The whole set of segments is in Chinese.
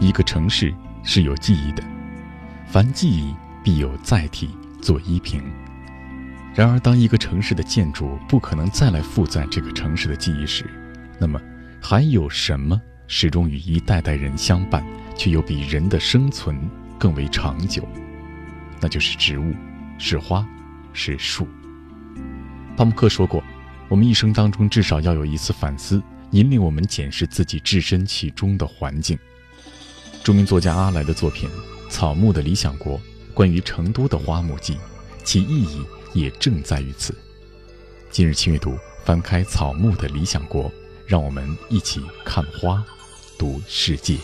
一个城市是有记忆的，凡记忆必有载体做依凭。然而，当一个城市的建筑不可能再来负载这个城市的记忆时，那么还有什么始终与一代代人相伴，却又比人的生存更为长久？那就是植物，是花，是树。汤姆克说过：“我们一生当中至少要有一次反思，引领我们检视自己置身其中的环境。”著名作家阿来的作品《草木的理想国》，关于成都的花木记，其意义也正在于此。今日轻阅读，翻开《草木的理想国》，让我们一起看花，读世界。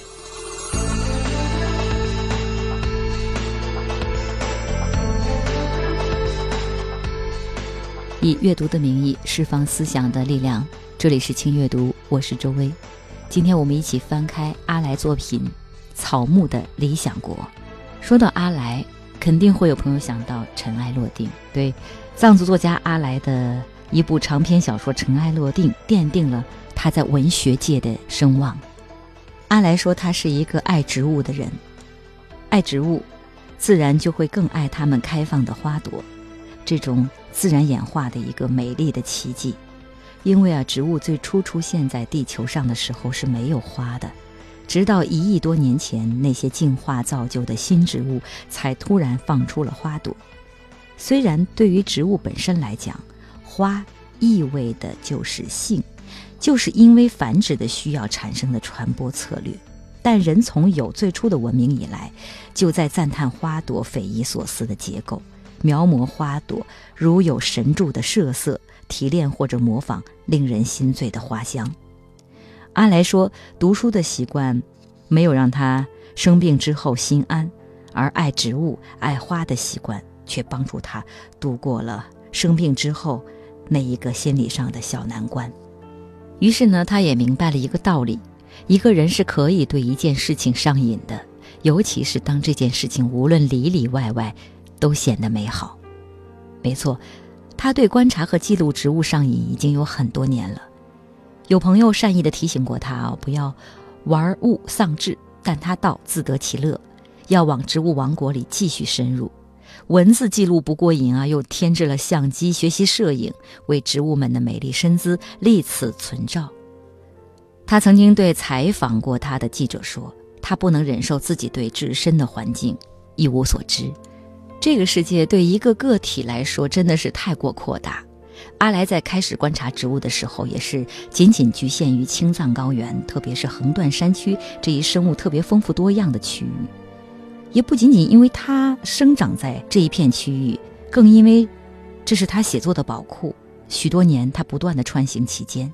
以阅读的名义释放思想的力量。这里是轻阅读，我是周薇。今天我们一起翻开阿来作品《草木的理想国》。说到阿来，肯定会有朋友想到《尘埃落定》。对，藏族作家阿来的一部长篇小说《尘埃落定》奠定了他在文学界的声望。阿来说，他是一个爱植物的人，爱植物，自然就会更爱它们开放的花朵。这种自然演化的一个美丽的奇迹，因为啊，植物最初出现在地球上的时候是没有花的，直到一亿多年前，那些进化造就的新植物才突然放出了花朵。虽然对于植物本身来讲，花意味的就是性，就是因为繁殖的需要产生的传播策略，但人从有最初的文明以来，就在赞叹花朵匪夷所思的结构。描摹花朵，如有神助的设色，提炼或者模仿令人心醉的花香。阿来说，读书的习惯没有让他生病之后心安，而爱植物、爱花的习惯却帮助他度过了生病之后那一个心理上的小难关。于是呢，他也明白了一个道理：一个人是可以对一件事情上瘾的，尤其是当这件事情无论里里外外。都显得美好，没错，他对观察和记录植物上瘾已经有很多年了。有朋友善意的提醒过他啊，不要玩物丧志，但他倒自得其乐，要往植物王国里继续深入。文字记录不过瘾啊，又添置了相机学习摄影，为植物们的美丽身姿立此存照。他曾经对采访过他的记者说：“他不能忍受自己对自身的环境一无所知。”这个世界对一个个体来说真的是太过扩大。阿来在开始观察植物的时候，也是仅仅局限于青藏高原，特别是横断山区这一生物特别丰富多样的区域。也不仅仅因为它生长在这一片区域，更因为这是他写作的宝库。许多年，他不断的穿行其间。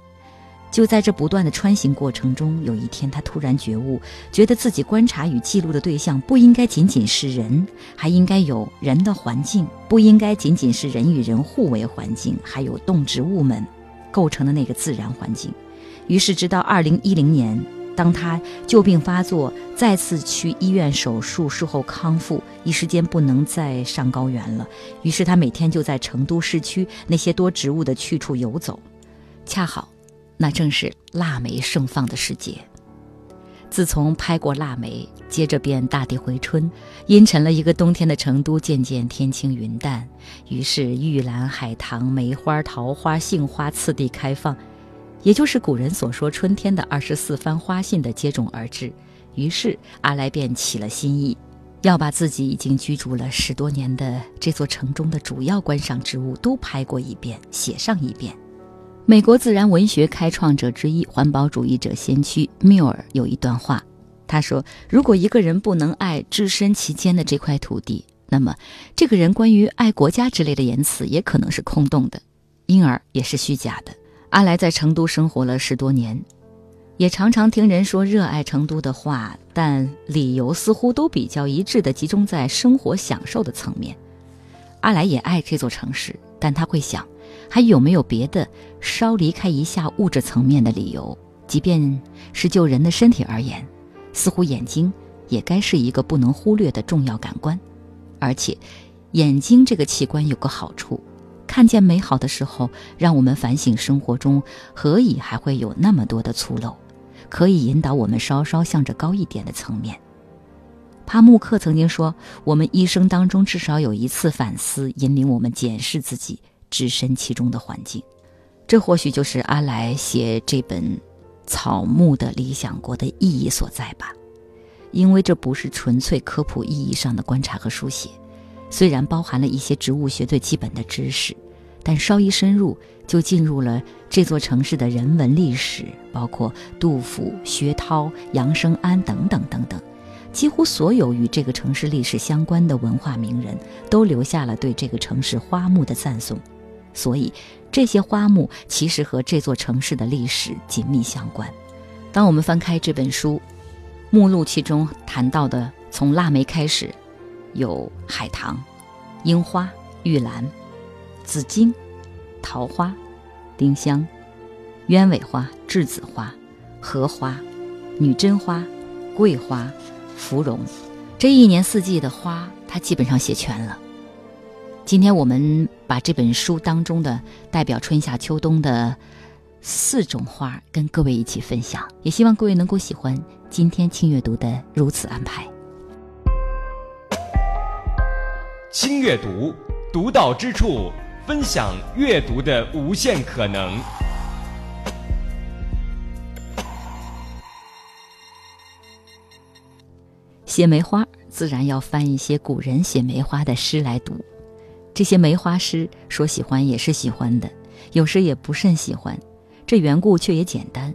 就在这不断的穿行过程中，有一天他突然觉悟，觉得自己观察与记录的对象不应该仅仅是人，还应该有人的环境；不应该仅仅是人与人互为环境，还有动植物们构成的那个自然环境。于是，直到二零一零年，当他旧病发作，再次去医院手术，术后康复，一时间不能再上高原了。于是他每天就在成都市区那些多植物的去处游走，恰好。那正是腊梅盛放的时节。自从拍过腊梅，接着便大地回春，阴沉了一个冬天的成都渐渐天清云淡。于是玉兰、海棠、梅花、桃花、杏花次第开放，也就是古人所说春天的二十四番花信的接踵而至。于是阿来便起了心意，要把自己已经居住了十多年的这座城中的主要观赏植物都拍过一遍，写上一遍。美国自然文学开创者之一、环保主义者先驱缪尔有一段话，他说：“如果一个人不能爱置身其间的这块土地，那么这个人关于爱国家之类的言辞也可能是空洞的，因而也是虚假的。”阿来在成都生活了十多年，也常常听人说热爱成都的话，但理由似乎都比较一致的集中在生活享受的层面。阿来也爱这座城市，但他会想。还有没有别的稍离开一下物质层面的理由？即便是就人的身体而言，似乎眼睛也该是一个不能忽略的重要感官。而且，眼睛这个器官有个好处，看见美好的时候，让我们反省生活中何以还会有那么多的粗陋。可以引导我们稍稍向着高一点的层面。帕慕克曾经说：“我们一生当中至少有一次反思，引领我们检视自己置身其中的环境。”这或许就是阿来写这本《草木的理想国》的意义所在吧。因为这不是纯粹科普意义上的观察和书写，虽然包含了一些植物学最基本的知识。但稍一深入，就进入了这座城市的人文历史，包括杜甫、薛涛、杨生安等等等等，几乎所有与这个城市历史相关的文化名人都留下了对这个城市花木的赞颂。所以，这些花木其实和这座城市的历史紧密相关。当我们翻开这本书，目录其中谈到的，从腊梅开始，有海棠、樱花、玉兰。紫荆、桃花、丁香、鸢尾花、栀子花、荷花、女贞花、桂花、芙蓉，这一年四季的花，它基本上写全了。今天我们把这本书当中的代表春夏秋冬的四种花跟各位一起分享，也希望各位能够喜欢今天轻阅读的如此安排。轻阅读，独到之处。分享阅读的无限可能。写梅花，自然要翻一些古人写梅花的诗来读。这些梅花诗，说喜欢也是喜欢的，有时也不甚喜欢。这缘故却也简单。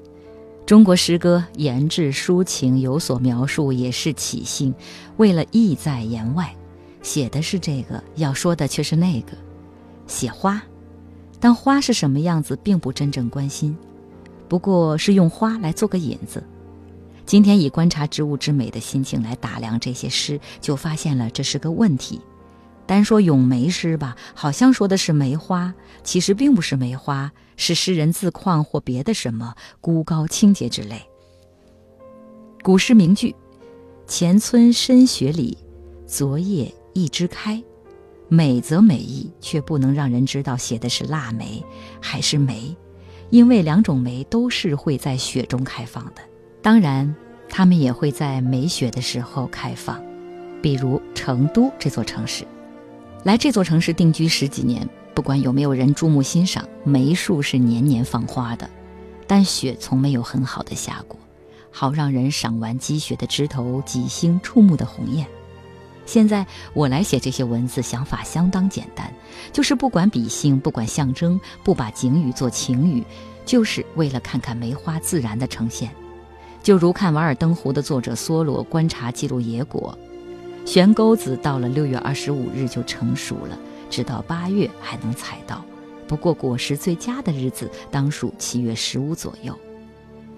中国诗歌言志抒情，有所描述，也是起兴。为了意在言外，写的是这个，要说的却是那个。写花，但花是什么样子，并不真正关心，不过是用花来做个引子。今天以观察植物之美的心情来打量这些诗，就发现了这是个问题。单说咏梅诗吧，好像说的是梅花，其实并不是梅花，是诗人自况或别的什么孤高清洁之类。古诗名句：“前村深雪里，昨夜一枝开。”美则美意，却不能让人知道写的是腊梅还是梅，因为两种梅都是会在雪中开放的。当然，它们也会在没雪的时候开放，比如成都这座城市。来这座城市定居十几年，不管有没有人注目欣赏，梅树是年年放花的，但雪从没有很好的下过，好让人赏完积雪的枝头几星触目的红艳。现在我来写这些文字，想法相当简单，就是不管笔性，不管象征，不把景语做情语，就是为了看看梅花自然的呈现。就如看《瓦尔登湖》的作者梭罗观察记录野果，悬钩子到了六月二十五日就成熟了，直到八月还能采到。不过果实最佳的日子当属七月十五左右。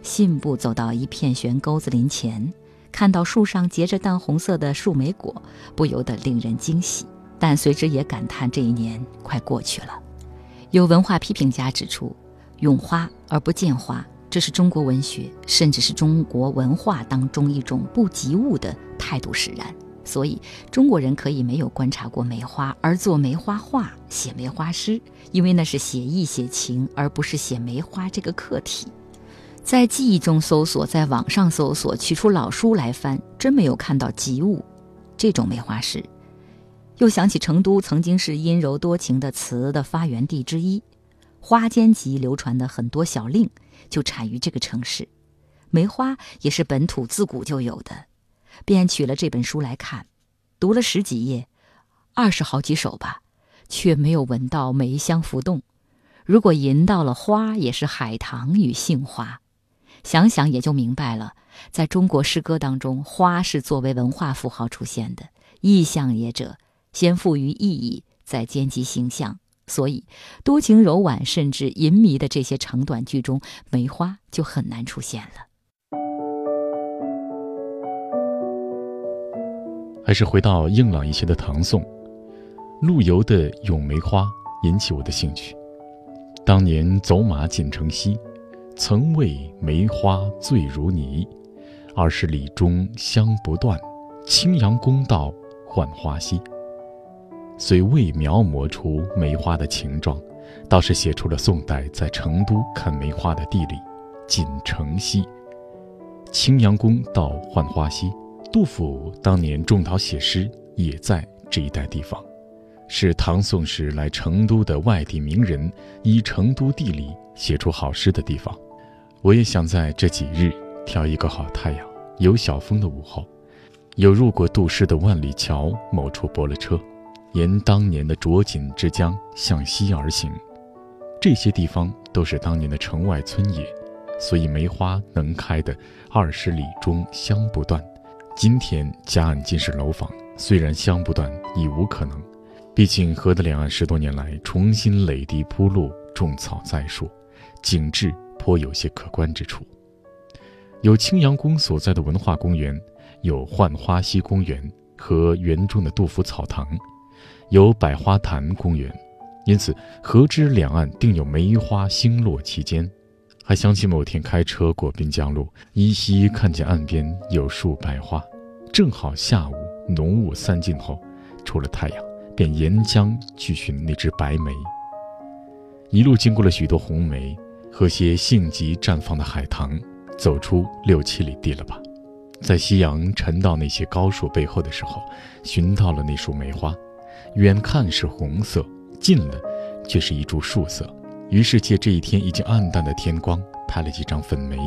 信步走到一片悬钩子林前。看到树上结着淡红色的树莓果，不由得令人惊喜，但随之也感叹这一年快过去了。有文化批评家指出，咏花而不见花，这是中国文学甚至是中国文化当中一种不及物的态度使然。所以，中国人可以没有观察过梅花而做梅花画、写梅花诗，因为那是写意写情，而不是写梅花这个客体。在记忆中搜索，在网上搜索，取出老书来翻，真没有看到及物这种梅花诗。又想起成都曾经是阴柔多情的词的发源地之一，花间集流传的很多小令就产于这个城市，梅花也是本土自古就有的。便取了这本书来看，读了十几页，二十好几首吧，却没有闻到梅香浮动。如果吟到了花，也是海棠与杏花。想想也就明白了，在中国诗歌当中，花是作为文化符号出现的。意象也者，先赋予意义，再兼及形象。所以，多情柔婉甚至淫靡的这些长短句中，梅花就很难出现了。还是回到硬朗一些的唐宋，陆游的《咏梅花》引起我的兴趣。当年走马锦城西。曾为梅花醉如泥，二十里中香不断，青阳宫道浣花溪。虽未描摹出梅花的形状，倒是写出了宋代在成都看梅花的地理——锦城西。青阳宫到浣花溪，杜甫当年种桃写诗也在这一带地方，是唐宋时来成都的外地名人依成都地理写出好诗的地方。我也想在这几日挑一个好太阳、有小风的午后，有入过杜诗的万里桥某处泊了车，沿当年的浊锦之江向西而行。这些地方都是当年的城外村野。所以梅花能开的二十里中香不断。今天夹岸尽是楼房，虽然香不断，已无可能。毕竟河的两岸十多年来重新垒地铺路，种草栽树，景致颇有些可观之处。有青羊宫所在的文化公园，有浣花溪公园和园中的杜甫草堂，有百花潭公园，因此河之两岸定有梅花星落其间。还想起某天开车过滨江路，依稀看见岸边有树白花，正好下午浓雾散尽后，出了太阳，便沿江去寻那只白梅。一路经过了许多红梅和些性急绽放的海棠，走出六七里地了吧，在夕阳沉到那些高树背后的时候，寻到了那束梅花，远看是红色，近了却是一株树色。于是借这一天已经暗淡的天光，拍了几张粉梅。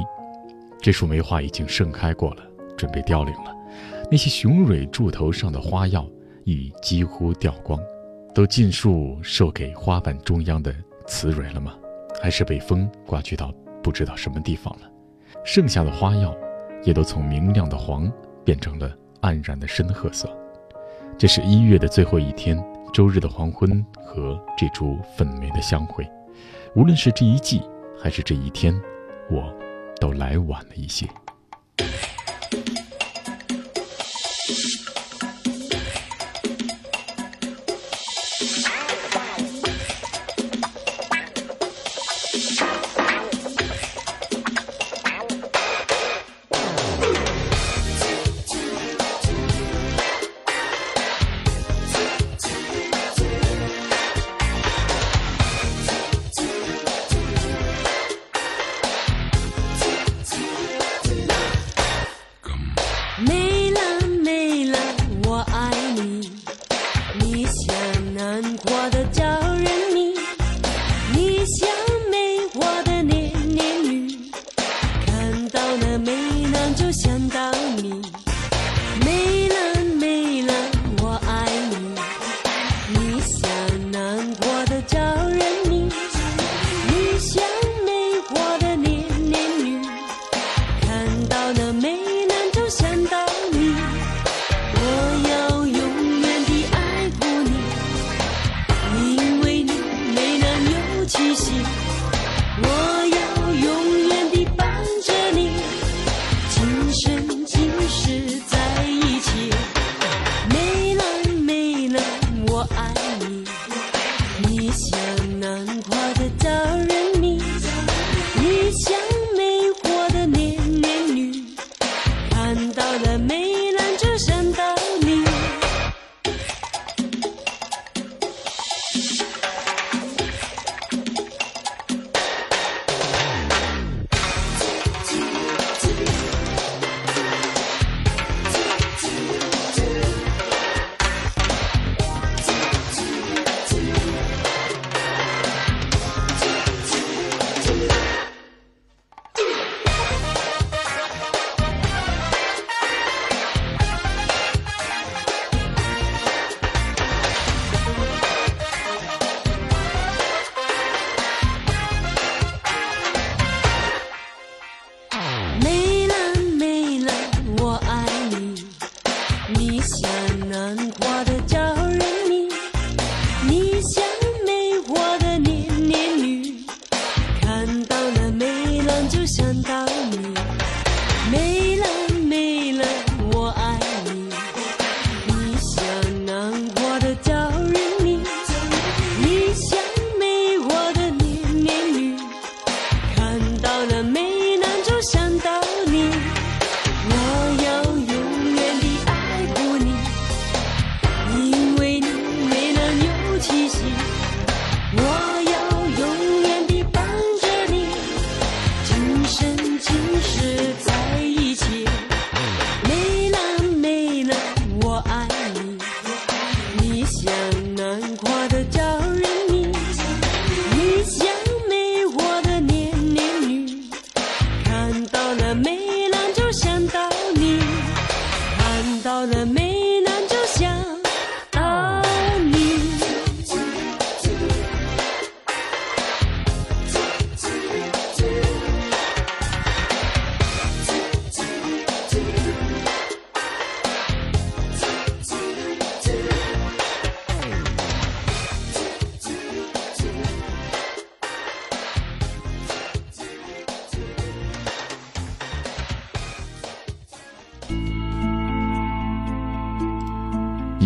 这束梅花已经盛开过了，准备凋零了。那些雄蕊柱头上的花药已几乎掉光，都尽数授给花瓣中央的雌蕊了吗？还是被风刮去到不知道什么地方了？剩下的花药也都从明亮的黄变成了黯然的深褐色。这是一月的最后一天，周日的黄昏和这株粉梅的相会。无论是这一季，还是这一天，我都来晚了一些。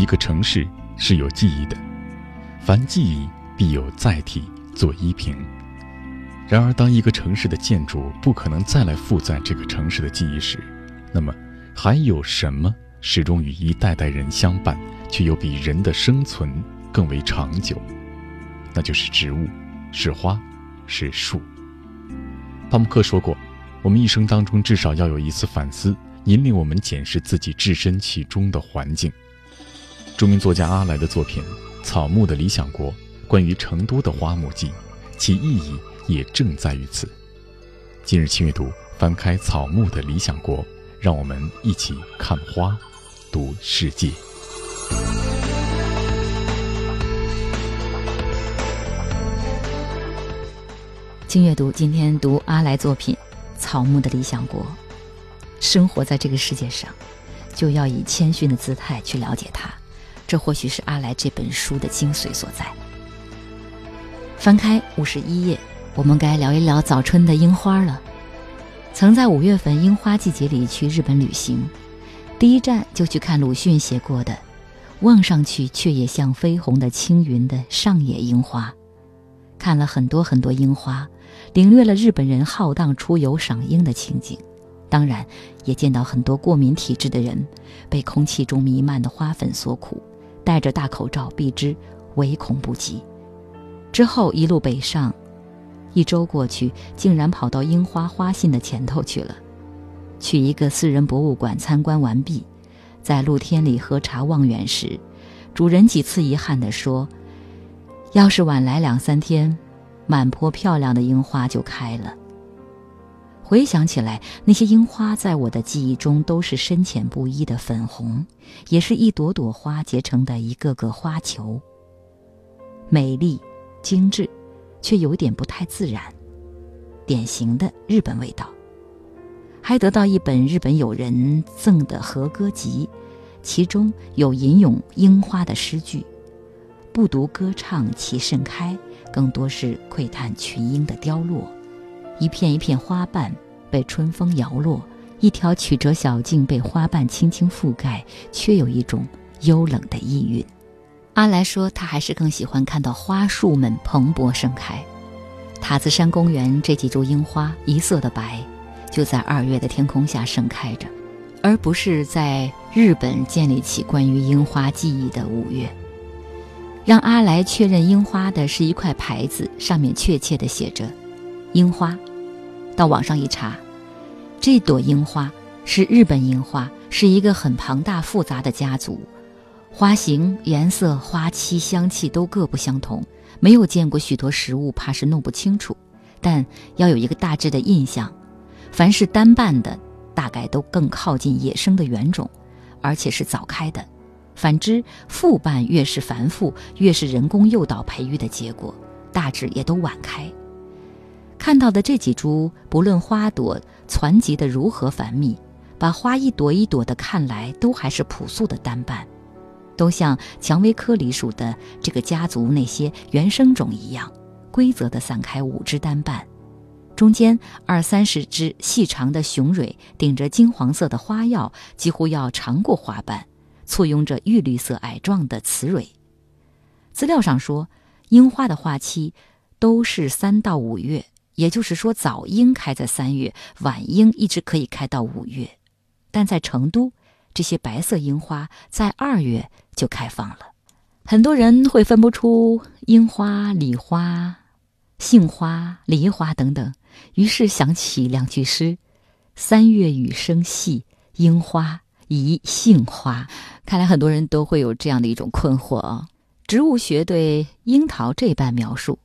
一个城市是有记忆的，凡记忆必有载体做依凭。然而，当一个城市的建筑不可能再来负载这个城市的记忆时，那么还有什么始终与一代代人相伴，却又比人的生存更为长久？那就是植物，是花，是树。帕慕克说过：“我们一生当中至少要有一次反思，引领我们检视自己置身其中的环境。”著名作家阿来的作品《草木的理想国》，关于成都的花木记，其意义也正在于此。今日轻阅读，翻开《草木的理想国》，让我们一起看花，读世界。轻阅读，今天读阿来作品《草木的理想国》。生活在这个世界上，就要以谦逊的姿态去了解它。这或许是阿来这本书的精髓所在。翻开五十一页，我们该聊一聊早春的樱花了。曾在五月份樱花季节里去日本旅行，第一站就去看鲁迅写过的，望上去却也像绯红的青云的上野樱花。看了很多很多樱花，领略了日本人浩荡出游赏樱的情景。当然，也见到很多过敏体质的人被空气中弥漫的花粉所苦。戴着大口罩避之，唯恐不及。之后一路北上，一周过去，竟然跑到樱花花信的前头去了。去一个私人博物馆参观完毕，在露天里喝茶望远时，主人几次遗憾地说：“要是晚来两三天，满坡漂亮的樱花就开了。”回想起来，那些樱花在我的记忆中都是深浅不一的粉红，也是一朵朵花结成的一个个花球。美丽、精致，却有点不太自然，典型的日本味道。还得到一本日本友人赠的和歌集，其中有吟咏樱花的诗句，不独歌唱其盛开，更多是窥探群英的凋落。一片一片花瓣被春风摇落，一条曲折小径被花瓣轻轻覆盖，却有一种幽冷的意蕴。阿来说，他还是更喜欢看到花树们蓬勃盛开。塔子山公园这几株樱花一色的白，就在二月的天空下盛开着，而不是在日本建立起关于樱花记忆的五月。让阿来确认樱花的是一块牌子，上面确切地写着。樱花，到网上一查，这朵樱花是日本樱花，是一个很庞大复杂的家族，花型、颜色、花期、香气都各不相同。没有见过许多实物，怕是弄不清楚，但要有一个大致的印象。凡是单瓣的，大概都更靠近野生的原种，而且是早开的；反之，复瓣越是繁复，越是人工诱导培育的结果，大致也都晚开。看到的这几株，不论花朵攒集的如何繁密，把花一朵一朵的看来，都还是朴素的单瓣，都像蔷薇科里属的这个家族那些原生种一样，规则的散开五只单瓣，中间二三十只细长的雄蕊顶着金黄色的花药，几乎要长过花瓣，簇拥着玉绿色矮状的雌蕊。资料上说，樱花的花期都是三到五月。也就是说，早樱开在三月，晚樱一直可以开到五月。但在成都，这些白色樱花在二月就开放了。很多人会分不出樱花、李花、杏花、梨花等等，于是想起两句诗：“三月雨声细，樱花宜杏花。”看来很多人都会有这样的一种困惑啊。植物学对樱桃这般描述：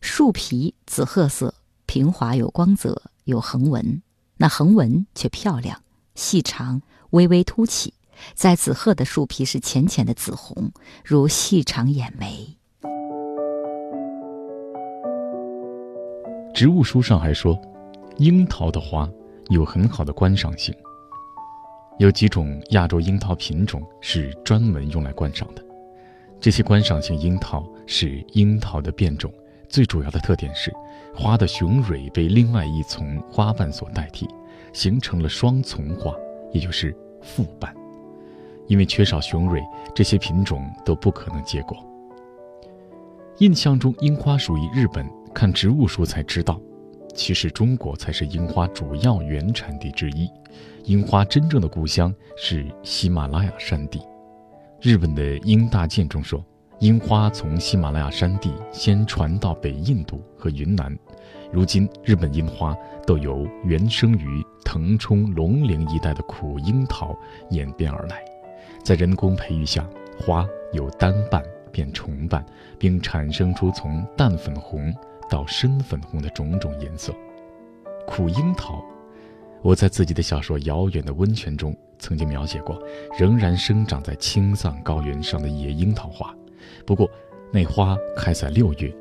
树皮紫褐色。平滑有光泽，有横纹，那横纹却漂亮，细长，微微凸起，在紫褐的树皮是浅浅的紫红，如细长眼眉。植物书上还说，樱桃的花有很好的观赏性。有几种亚洲樱桃品种是专门用来观赏的。这些观赏性樱桃是樱桃的变种，最主要的特点是，花的雄蕊被另外一丛花瓣所代替，形成了双丛花，也就是复瓣。因为缺少雄蕊，这些品种都不可能结果。印象中，樱花属于日本。看植物书才知道，其实中国才是樱花主要原产地之一。樱花真正的故乡是喜马拉雅山地。日本的《樱大见》中说，樱花从喜马拉雅山地先传到北印度和云南，如今日本樱花都由原生于腾冲、龙陵一带的苦樱桃演变而来，在人工培育下，花由单瓣变重瓣，并产生出从淡粉红。到深粉红的种种颜色，苦樱桃，我在自己的小说《遥远的温泉》中曾经描写过，仍然生长在青藏高原上的野樱桃花。不过，那花开在六月，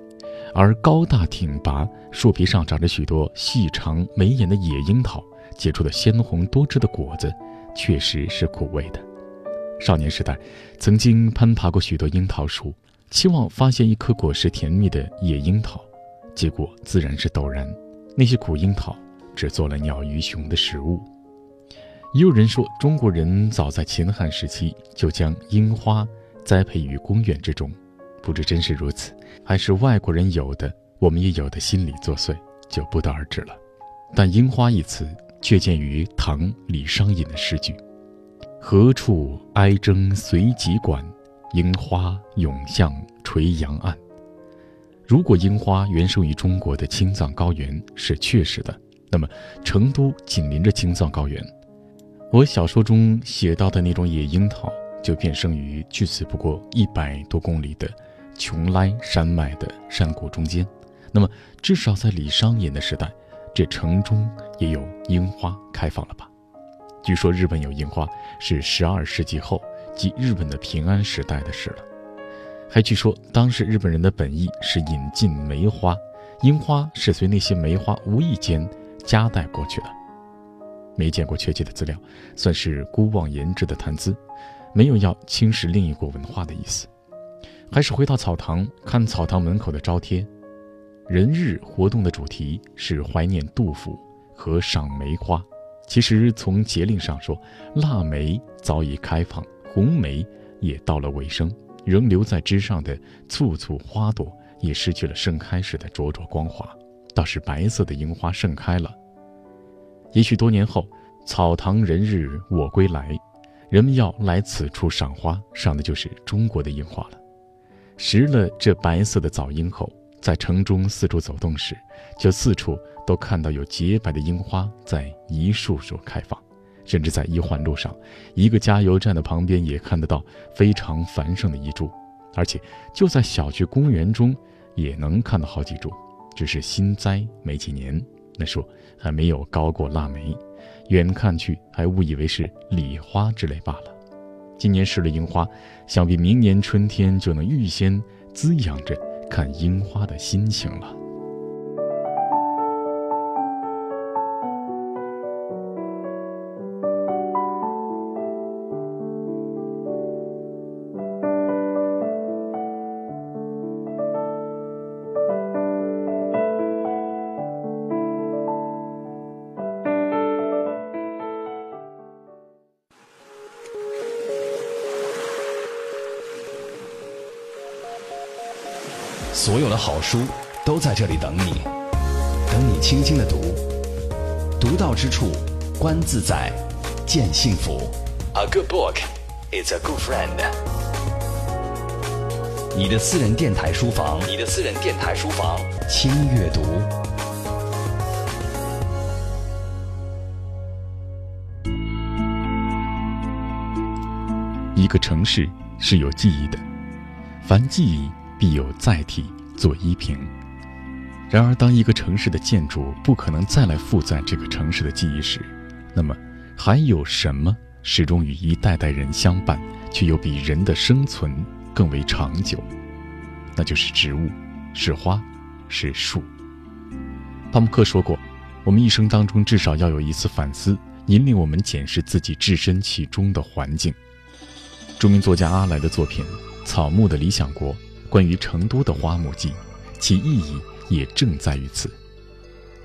而高大挺拔、树皮上长着许多细长眉眼的野樱桃结出的鲜红多汁的果子，确实是苦味的。少年时代，曾经攀爬过许多樱桃树，期望发现一颗果实甜蜜的野樱桃。结果自然是陡然，那些苦樱桃只做了鸟鱼熊的食物。也有人说，中国人早在秦汉时期就将樱花栽培于公园之中，不知真是如此，还是外国人有的，我们也有的心理作祟，就不得而知了。但“樱花”一词却见于唐李商隐的诗句：“何处哀筝随急管，樱花涌向垂杨岸。”如果樱花原生于中国的青藏高原是确实的，那么成都紧邻着青藏高原，我小说中写到的那种野樱桃就变生于距此不过一百多公里的琼莱山脉的山谷中间。那么，至少在李商隐的时代，这城中也有樱花开放了吧？据说日本有樱花是十二世纪后，即日本的平安时代的事了。还据说，当时日本人的本意是引进梅花，樱花是随那些梅花无意间夹带过去的。没见过确切的资料，算是孤妄言之的谈资，没有要轻视另一国文化的意思。还是回到草堂，看草堂门口的招贴，人日活动的主题是怀念杜甫和赏梅花。其实从节令上说，腊梅早已开放，红梅也到了尾声。仍留在枝上的簇簇花朵也失去了盛开时的灼灼光华，倒是白色的樱花盛开了。也许多年后，草堂人日我归来，人们要来此处赏花，赏的就是中国的樱花了。拾了这白色的早樱后，在城中四处走动时，就四处都看到有洁白的樱花在一束束开放。甚至在一环路上，一个加油站的旁边也看得到非常繁盛的一株，而且就在小区公园中也能看到好几株，只是新栽没几年，那树还没有高过腊梅，远看去还误以为是礼花之类罢了。今年试了樱花，想必明年春天就能预先滋养着看樱花的心情了。好书都在这里等你，等你轻轻的读，读到之处，观自在，见幸福。A good book is a good friend。你的私人电台书房，你的私人电台书房，轻阅读。一个城市是有记忆的，凡记忆。必有载体做依凭，然而，当一个城市的建筑不可能再来负载这个城市的记忆时，那么还有什么始终与一代代人相伴，却又比人的生存更为长久？那就是植物，是花，是树。巴木克说过：“我们一生当中至少要有一次反思，引领我们检视自己置身其中的环境。”著名作家阿来的作品《草木的理想国》，关于成都的花木记，其意义也正在于此。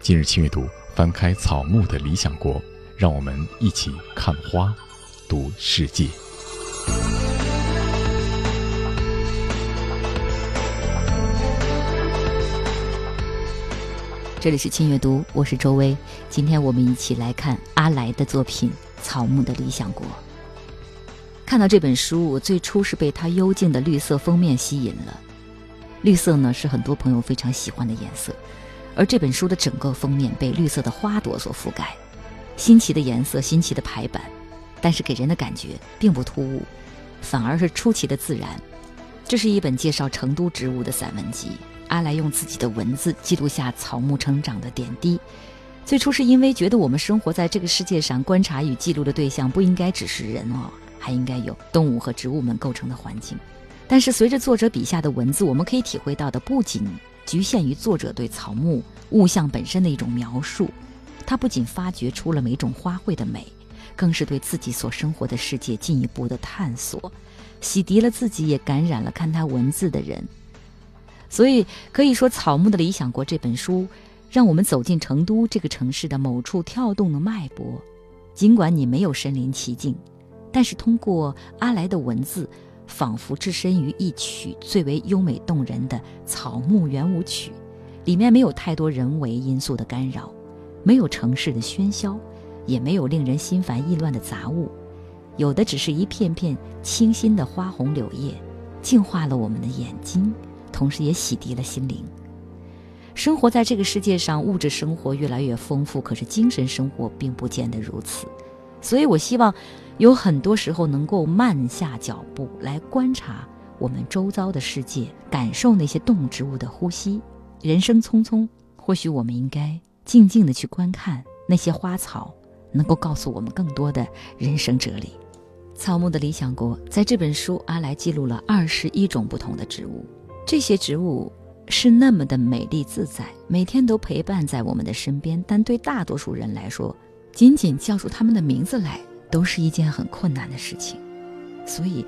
今日轻阅读，翻开《草木的理想国》，让我们一起看花，读世界。这里是轻阅读，我是周薇。今天我们一起来看阿来的作品《草木的理想国》。看到这本书，我最初是被它幽静的绿色封面吸引了。绿色呢，是很多朋友非常喜欢的颜色，而这本书的整个封面被绿色的花朵所覆盖，新奇的颜色，新奇的排版，但是给人的感觉并不突兀，反而是出奇的自然。这是一本介绍成都植物的散文集。阿来用自己的文字记录下草木成长的点滴。最初是因为觉得我们生活在这个世界上，观察与记录的对象不应该只是人哦。还应该有动物和植物们构成的环境，但是随着作者笔下的文字，我们可以体会到的不仅局限于作者对草木物象本身的一种描述，他不仅发掘出了每种花卉的美，更是对自己所生活的世界进一步的探索，洗涤了自己，也感染了看他文字的人。所以可以说，《草木的理想国》这本书，让我们走进成都这个城市的某处跳动的脉搏，尽管你没有身临其境。但是通过阿来的文字，仿佛置身于一曲最为优美动人的草木圆舞曲，里面没有太多人为因素的干扰，没有城市的喧嚣，也没有令人心烦意乱的杂物，有的只是一片片清新的花红柳叶，净化了我们的眼睛，同时也洗涤了心灵。生活在这个世界上，物质生活越来越丰富，可是精神生活并不见得如此。所以，我希望有很多时候能够慢下脚步来观察我们周遭的世界，感受那些动植物的呼吸。人生匆匆，或许我们应该静静的去观看那些花草，能够告诉我们更多的人生哲理。草木的理想国，在这本书，阿来记录了二十一种不同的植物。这些植物是那么的美丽自在，每天都陪伴在我们的身边。但对大多数人来说，仅仅叫出他们的名字来，都是一件很困难的事情。所以，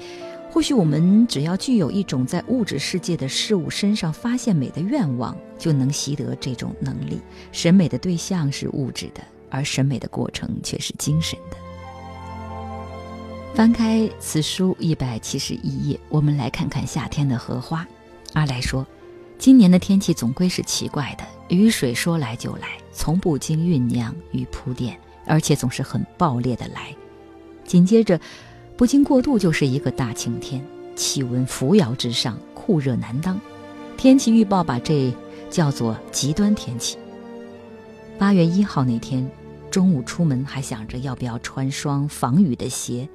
或许我们只要具有一种在物质世界的事物身上发现美的愿望，就能习得这种能力。审美的对象是物质的，而审美的过程却是精神的。翻开此书一百七十一页，我们来看看夏天的荷花。阿来说，今年的天气总归是奇怪的，雨水说来就来，从不经酝酿与铺垫。而且总是很暴烈的来，紧接着，不经过度就是一个大晴天，气温扶摇直上，酷热难当。天气预报把这叫做极端天气。八月一号那天，中午出门还想着要不要穿双防雨的鞋，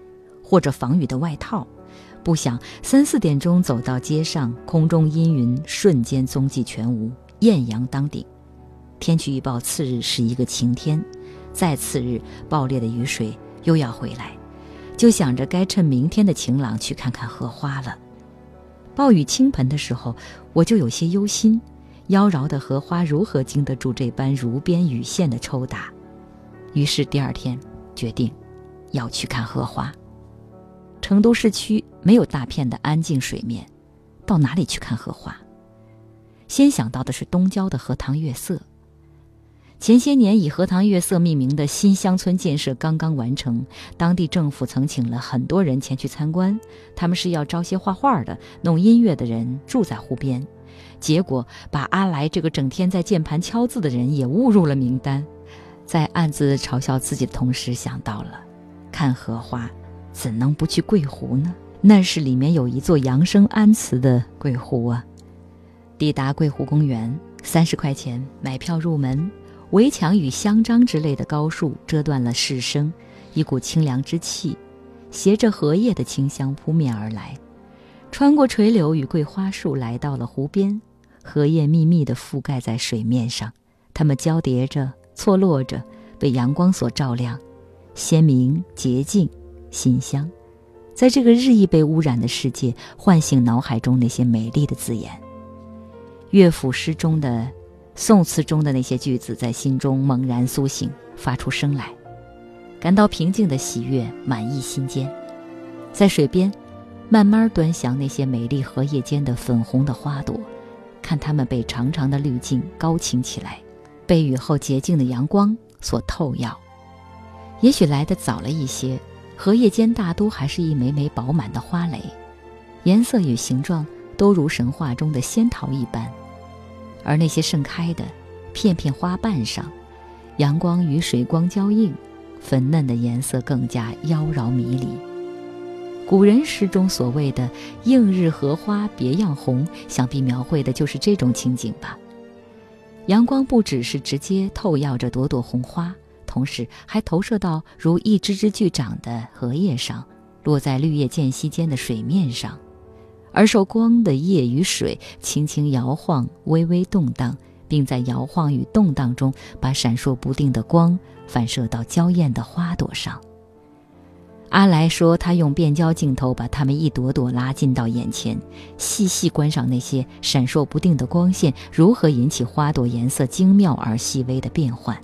或者防雨的外套，不想三四点钟走到街上，空中阴云瞬间踪迹全无，艳阳当顶。天气预报次日是一个晴天。再次日，暴烈的雨水又要回来，就想着该趁明天的晴朗去看看荷花了。暴雨倾盆的时候，我就有些忧心，妖娆的荷花如何经得住这般如边雨线的抽打？于是第二天决定要去看荷花。成都市区没有大片的安静水面，到哪里去看荷花？先想到的是东郊的荷塘月色。前些年以荷塘月色命名的新乡村建设刚刚完成，当地政府曾请了很多人前去参观，他们是要招些画画的、弄音乐的人住在湖边，结果把阿来这个整天在键盘敲字的人也误入了名单，在暗自嘲笑自己的同时，想到了看荷花，怎能不去桂湖呢？那是里面有一座扬声安祠的桂湖啊！抵达桂湖公园，三十块钱买票入门。围墙与香樟之类的高树遮断了视声，一股清凉之气，携着荷叶的清香扑面而来。穿过垂柳与桂花树，来到了湖边，荷叶密密地覆盖在水面上，它们交叠着、错落着，被阳光所照亮，鲜明、洁净、馨香。在这个日益被污染的世界，唤醒脑海中那些美丽的字眼。乐府诗中的、宋词中的那些句子，在心中猛然苏醒，发出声来，感到平静的喜悦满溢心间。在水边，慢慢端详那些美丽荷叶间的粉红的花朵，看它们被长长的滤镜高擎起来，被雨后洁净的阳光所透耀。也许来得早了一些，荷叶间大都还是一枚枚饱满的花蕾，颜色与形状都如神话中的仙桃一般。而那些盛开的片片花瓣上，阳光与水光交映，粉嫩的颜色更加妖娆迷离。古人诗中所谓的“映日荷花别样红”，想必描绘的就是这种情景吧。阳光不只是直接透耀着朵朵红花，同时还投射到如一只只巨掌的荷叶上，落在绿叶间隙间的水面上。而受光的叶与水轻轻摇晃，微微动荡，并在摇晃与动荡中，把闪烁不定的光反射到娇艳的花朵上。阿来说，他用变焦镜头把它们一朵朵拉近到眼前，细细观赏那些闪烁不定的光线如何引起花朵颜色精妙而细微的变换。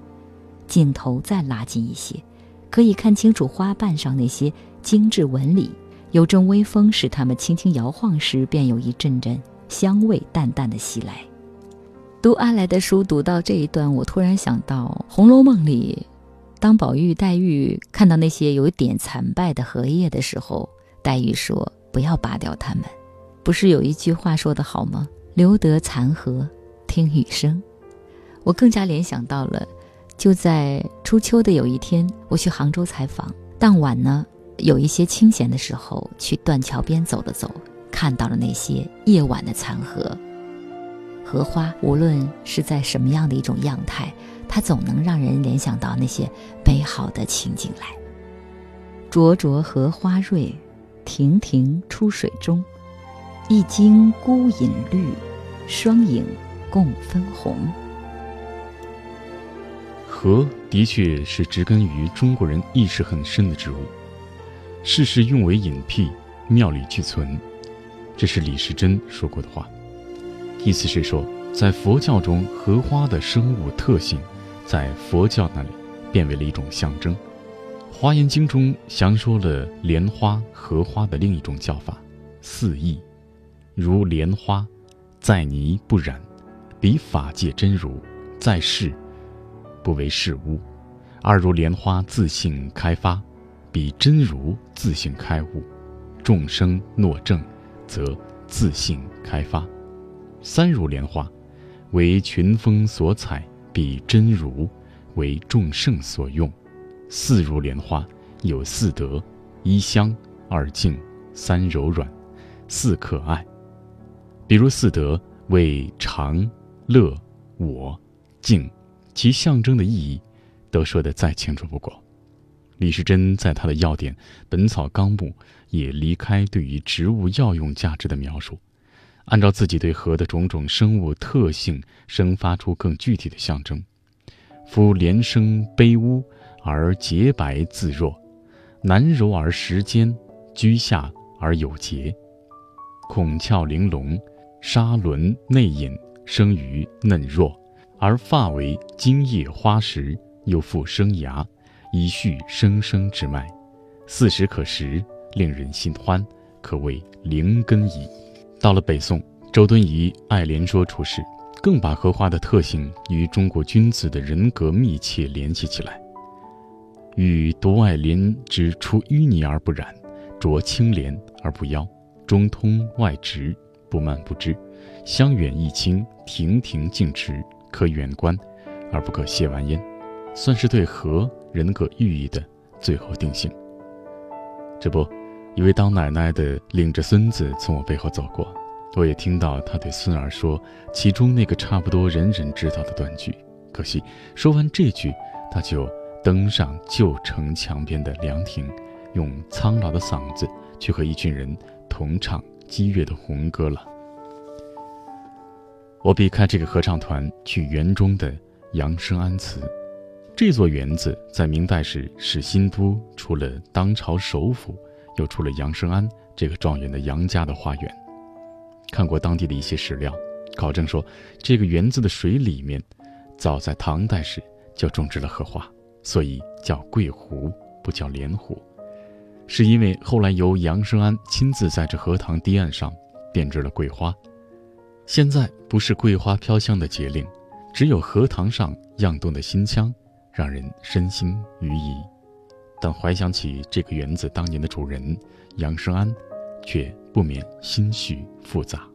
镜头再拉近一些，可以看清楚花瓣上那些精致纹理。有阵微风使它们轻轻摇晃时，便有一阵阵香味淡淡的袭来。读阿来的书，读到这一段，我突然想到《红楼梦》里，当宝玉、黛玉看到那些有点残败的荷叶的时候，黛玉说：“不要拔掉它们。”不是有一句话说得好吗？“留得残荷，听雨声。”我更加联想到了，就在初秋的有一天，我去杭州采访，当晚呢。有一些清闲的时候，去断桥边走了走，看到了那些夜晚的残荷。荷花无论是在什么样的一种样态，它总能让人联想到那些美好的情景来。灼灼荷花蕊，亭亭出水中。一茎孤影绿，双影共分红。荷的确是植根于中国人意识很深的植物。世事用为隐僻，妙理俱存，这是李时珍说过的话。意思是说，在佛教中，荷花的生物特性，在佛教那里变为了一种象征。《华严经》中详说了莲花、荷花的另一种叫法，四义，如莲花，在泥不染，比法界真如，在世不为世污；二如莲花自性开发。比真如自性开悟，众生诺正，则自性开发。三如莲花，为群峰所采，比真如为众圣所用。四如莲花，有四德：一香，二净，三柔软，四可爱。比如四德为常、乐、我、净，其象征的意义，都说得再清楚不过。李时珍在他的要点《本草纲目》也离开对于植物药用价值的描述，按照自己对荷的种种生物特性，生发出更具体的象征。夫莲生卑污而洁白自若，难柔而时坚，居下而有节，孔窍玲珑，沙轮内隐，生于嫩弱，而发为茎叶花实，又复生芽。以续生生之脉，四时可食，令人心欢，可谓灵根矣。到了北宋，周敦颐爱莲说出世，更把荷花的特性与中国君子的人格密切联系起来。欲独爱莲之出淤泥而不染，濯清涟而不妖，中通外直，不蔓不枝，香远益清，亭亭净植，可远观，而不可亵玩焉。算是对和人格寓意的最后定性。这不，一位当奶奶的领着孙子从我背后走过，我也听到他对孙儿说其中那个差不多人人知道的断句。可惜，说完这句，他就登上旧城墙边的凉亭，用苍老的嗓子去和一群人同唱激越的红歌了。我避开这个合唱团，去园中的杨生安祠。这座园子在明代时是新都，除了当朝首府，又出了杨生安这个状元的杨家的花园。看过当地的一些史料，考证说，这个园子的水里面，早在唐代时就种植了荷花，所以叫桂湖，不叫莲湖。是因为后来由杨生安亲自在这荷塘堤岸上编织了桂花。现在不是桂花飘香的节令，只有荷塘上漾动的新腔，让人身心愉怡。但怀想起这个园子当年的主人杨生安，却不免心绪复杂。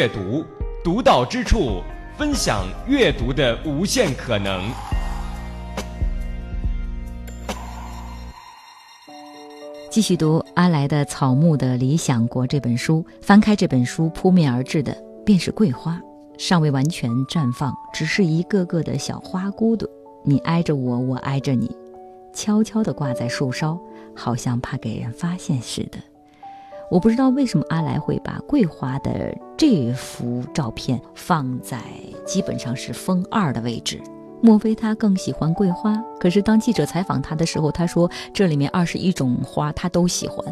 阅读，独到之处，分享阅读的无限可能。继续读阿来的《草木的理想国》这本书，翻开这本书，扑面而至的便是桂花，尚未完全绽放，只是一个个的小花骨朵。你挨着我，我挨着你，悄悄地挂在树梢，好像怕给人发现似的。我不知道为什么阿来会把桂花的这幅照片放在基本上是封二的位置。莫非他更喜欢桂花？可是当记者采访他的时候，他说这里面二十一种花他都喜欢。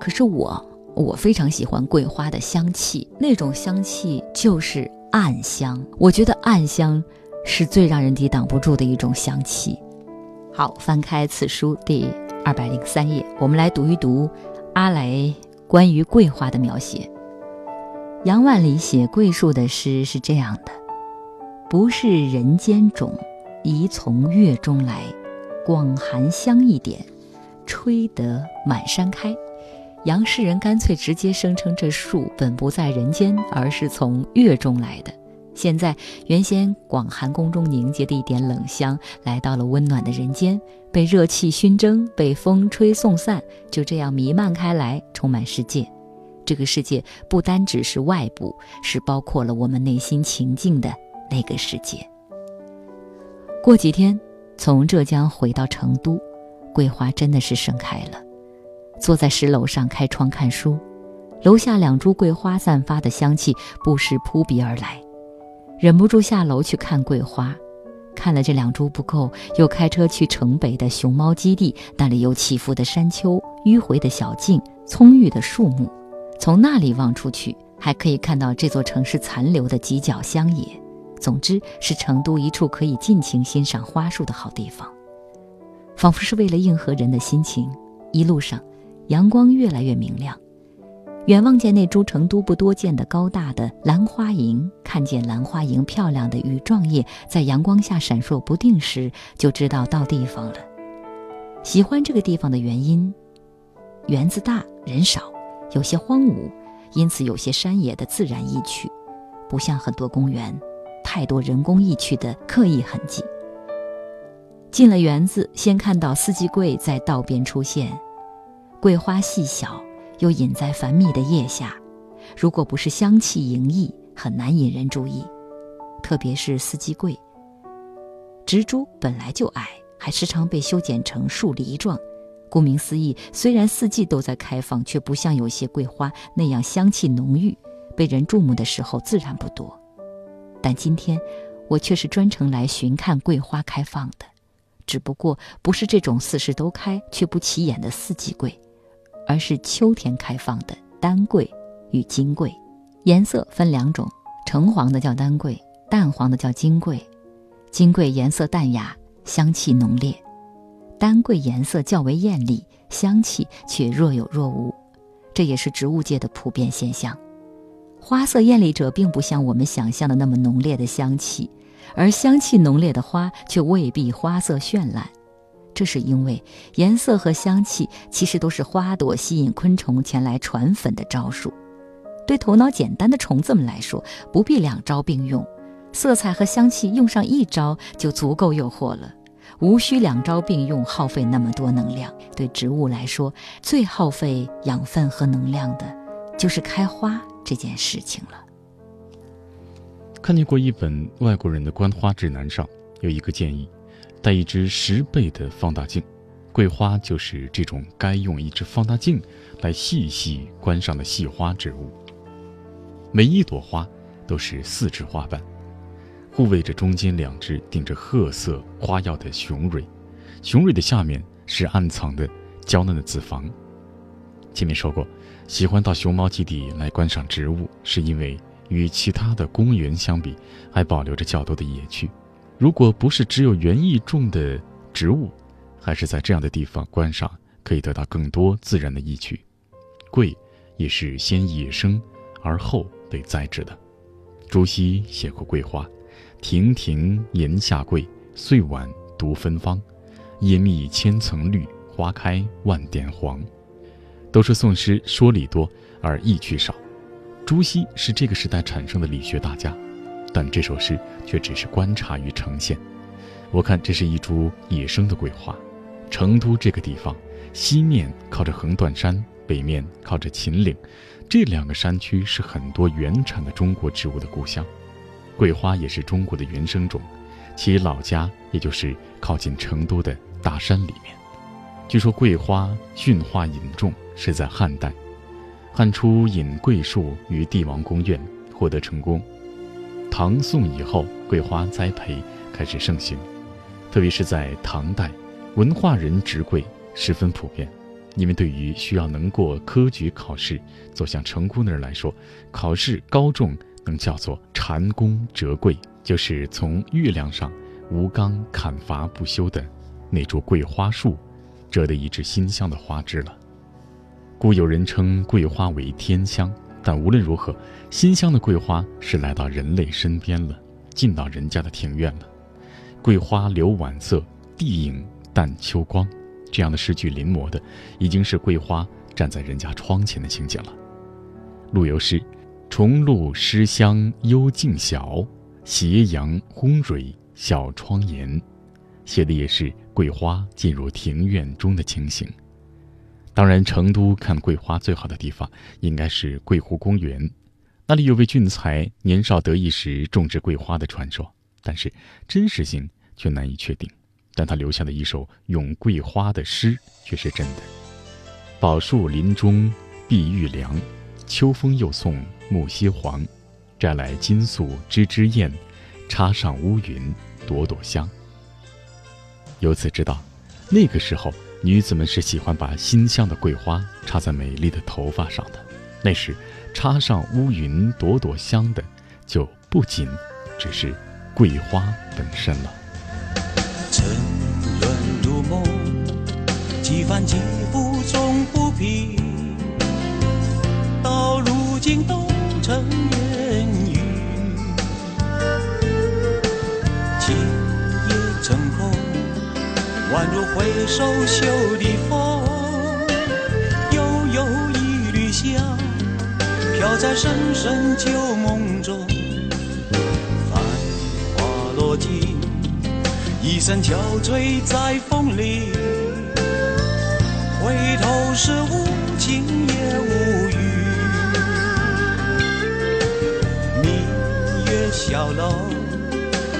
可是我，我非常喜欢桂花的香气，那种香气就是暗香。我觉得暗香是最让人抵挡不住的一种香气。好，翻开此书第二百零三页，我们来读一读阿来关于桂花的描写。杨万里写桂树的诗是这样的。不是人间种，宜从月中来。广寒香一点，吹得满山开。杨诗人干脆直接声称这树本不在人间，而是从月中来的。现在原先广寒宫中凝结的一点冷香，来到了温暖的人间，被热气熏蒸，被风吹送散，就这样弥漫开来，充满世界。这个世界不单只是外部，是包括了我们内心情境的。那个世界。过几天，从浙江回到成都，桂花真的是盛开了。坐在石楼上开窗看书，楼下两株桂花散发的香气不时扑鼻而来，忍不住下楼去看桂花。看了这两株不够，又开车去城北的熊猫基地，那里有起伏的山丘、迂回的小径、葱郁的树木，从那里望出去，还可以看到这座城市残留的犄角乡野。总之是成都一处可以尽情欣赏花树的好地方，仿佛是为了应和人的心情。一路上，阳光越来越明亮，远望见那株成都不多见的高大的兰花楹，看见兰花楹漂亮的羽状叶在阳光下闪烁不定时，就知道到地方了。喜欢这个地方的原因，园子大人少，有些荒芜，因此有些山野的自然意趣，不像很多公园。太多人工意趣的刻意痕迹。进了园子，先看到四季桂在道边出现，桂花细小，又隐在繁密的叶下。如果不是香气盈溢，很难引人注意。特别是四季桂，植株本来就矮，还时常被修剪成树篱状。顾名思义，虽然四季都在开放，却不像有些桂花那样香气浓郁，被人注目的时候自然不多。但今天，我却是专程来寻看桂花开放的，只不过不是这种四时都开却不起眼的四季桂，而是秋天开放的丹桂与金桂。颜色分两种，橙黄的叫丹桂，淡黄的叫金桂。金桂颜色淡雅，香气浓烈；丹桂颜色较为艳丽，香气却若有若无。这也是植物界的普遍现象。花色艳丽者，并不像我们想象的那么浓烈的香气，而香气浓烈的花却未必花色绚烂。这是因为颜色和香气其实都是花朵吸引昆虫前来传粉的招数。对头脑简单的虫子们来说，不必两招并用，色彩和香气用上一招就足够诱惑了，无需两招并用，耗费那么多能量。对植物来说，最耗费养分和能量的，就是开花。这件事情了。看见过一本外国人的观花指南上有一个建议，带一只十倍的放大镜，桂花就是这种该用一只放大镜来细细观赏的细花植物。每一朵花都是四只花瓣，护卫着中间两只顶着褐色花药的雄蕊，雄蕊的下面是暗藏的娇嫩的子房。前面说过。喜欢到熊猫基地来观赏植物，是因为与其他的公园相比，还保留着较多的野趣。如果不是只有园艺种的植物，还是在这样的地方观赏，可以得到更多自然的意趣。桂也是先野生，而后被栽植的。朱熹写过桂花：“亭亭檐下桂，岁晚独芬芳。叶密千层绿，花开万点黄。”都说宋诗说理多而意趣少，朱熹是这个时代产生的理学大家，但这首诗却只是观察与呈现。我看这是一株野生的桂花。成都这个地方，西面靠着横断山，北面靠着秦岭，这两个山区是很多原产的中国植物的故乡。桂花也是中国的原生种，其老家也就是靠近成都的大山里面。据说桂花驯化引种是在汉代。汉初引桂树于帝王宫苑，获得成功。唐宋以后，桂花栽培开始盛行，特别是在唐代，文化人植桂十分普遍。因为对于需要能过科举考试、走向成功的人来说，考试高中能叫做蟾宫折桂，就是从月亮上无刚砍伐不休的那株桂花树折的一枝馨香的花枝了。故有人称桂花为天香，但无论如何，馨香的桂花是来到人类身边了，进到人家的庭院了。桂花留晚色，地影淡秋光，这样的诗句临摹的，已经是桂花站在人家窗前的情景了。陆游诗：重露湿香幽径小，斜阳烘蕊小窗沿，写的也是桂花进入庭院中的情形。当然，成都看桂花最好的地方应该是桂湖公园，那里有位俊才年少得意时种植桂花的传说，但是真实性却难以确定。但他留下的一首咏桂花的诗却是真的：“宝树林中碧玉凉，秋风又送木樨黄。摘来金粟枝枝艳，插上乌云朵朵香。”由此知道，那个时候。女子们是喜欢把馨香的桂花插在美丽的头发上的，那时插上乌云朵朵香的，就不仅只是桂花本身了。沉沦如梦，几番起伏终不平，到如今都成烟宛如回首袖的风，悠悠一缕香，飘在深深旧梦中。繁华落尽，一身憔悴在风里。回头是无情也无语。明月小楼，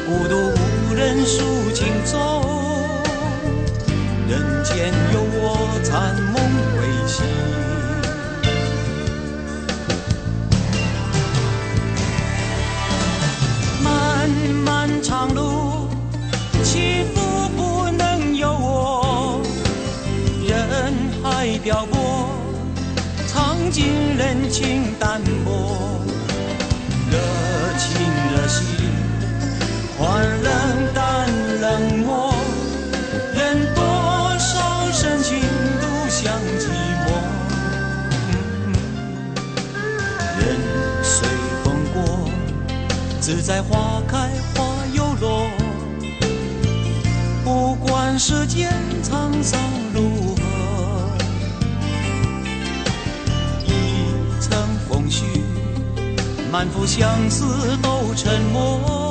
孤独无人诉情衷。人间有我残梦未醒，漫漫长路，起伏不能由我。人海漂泊，尝尽人情淡薄，自在花开花又落。不管世间沧桑如何，一层风絮，满腹相思都沉默。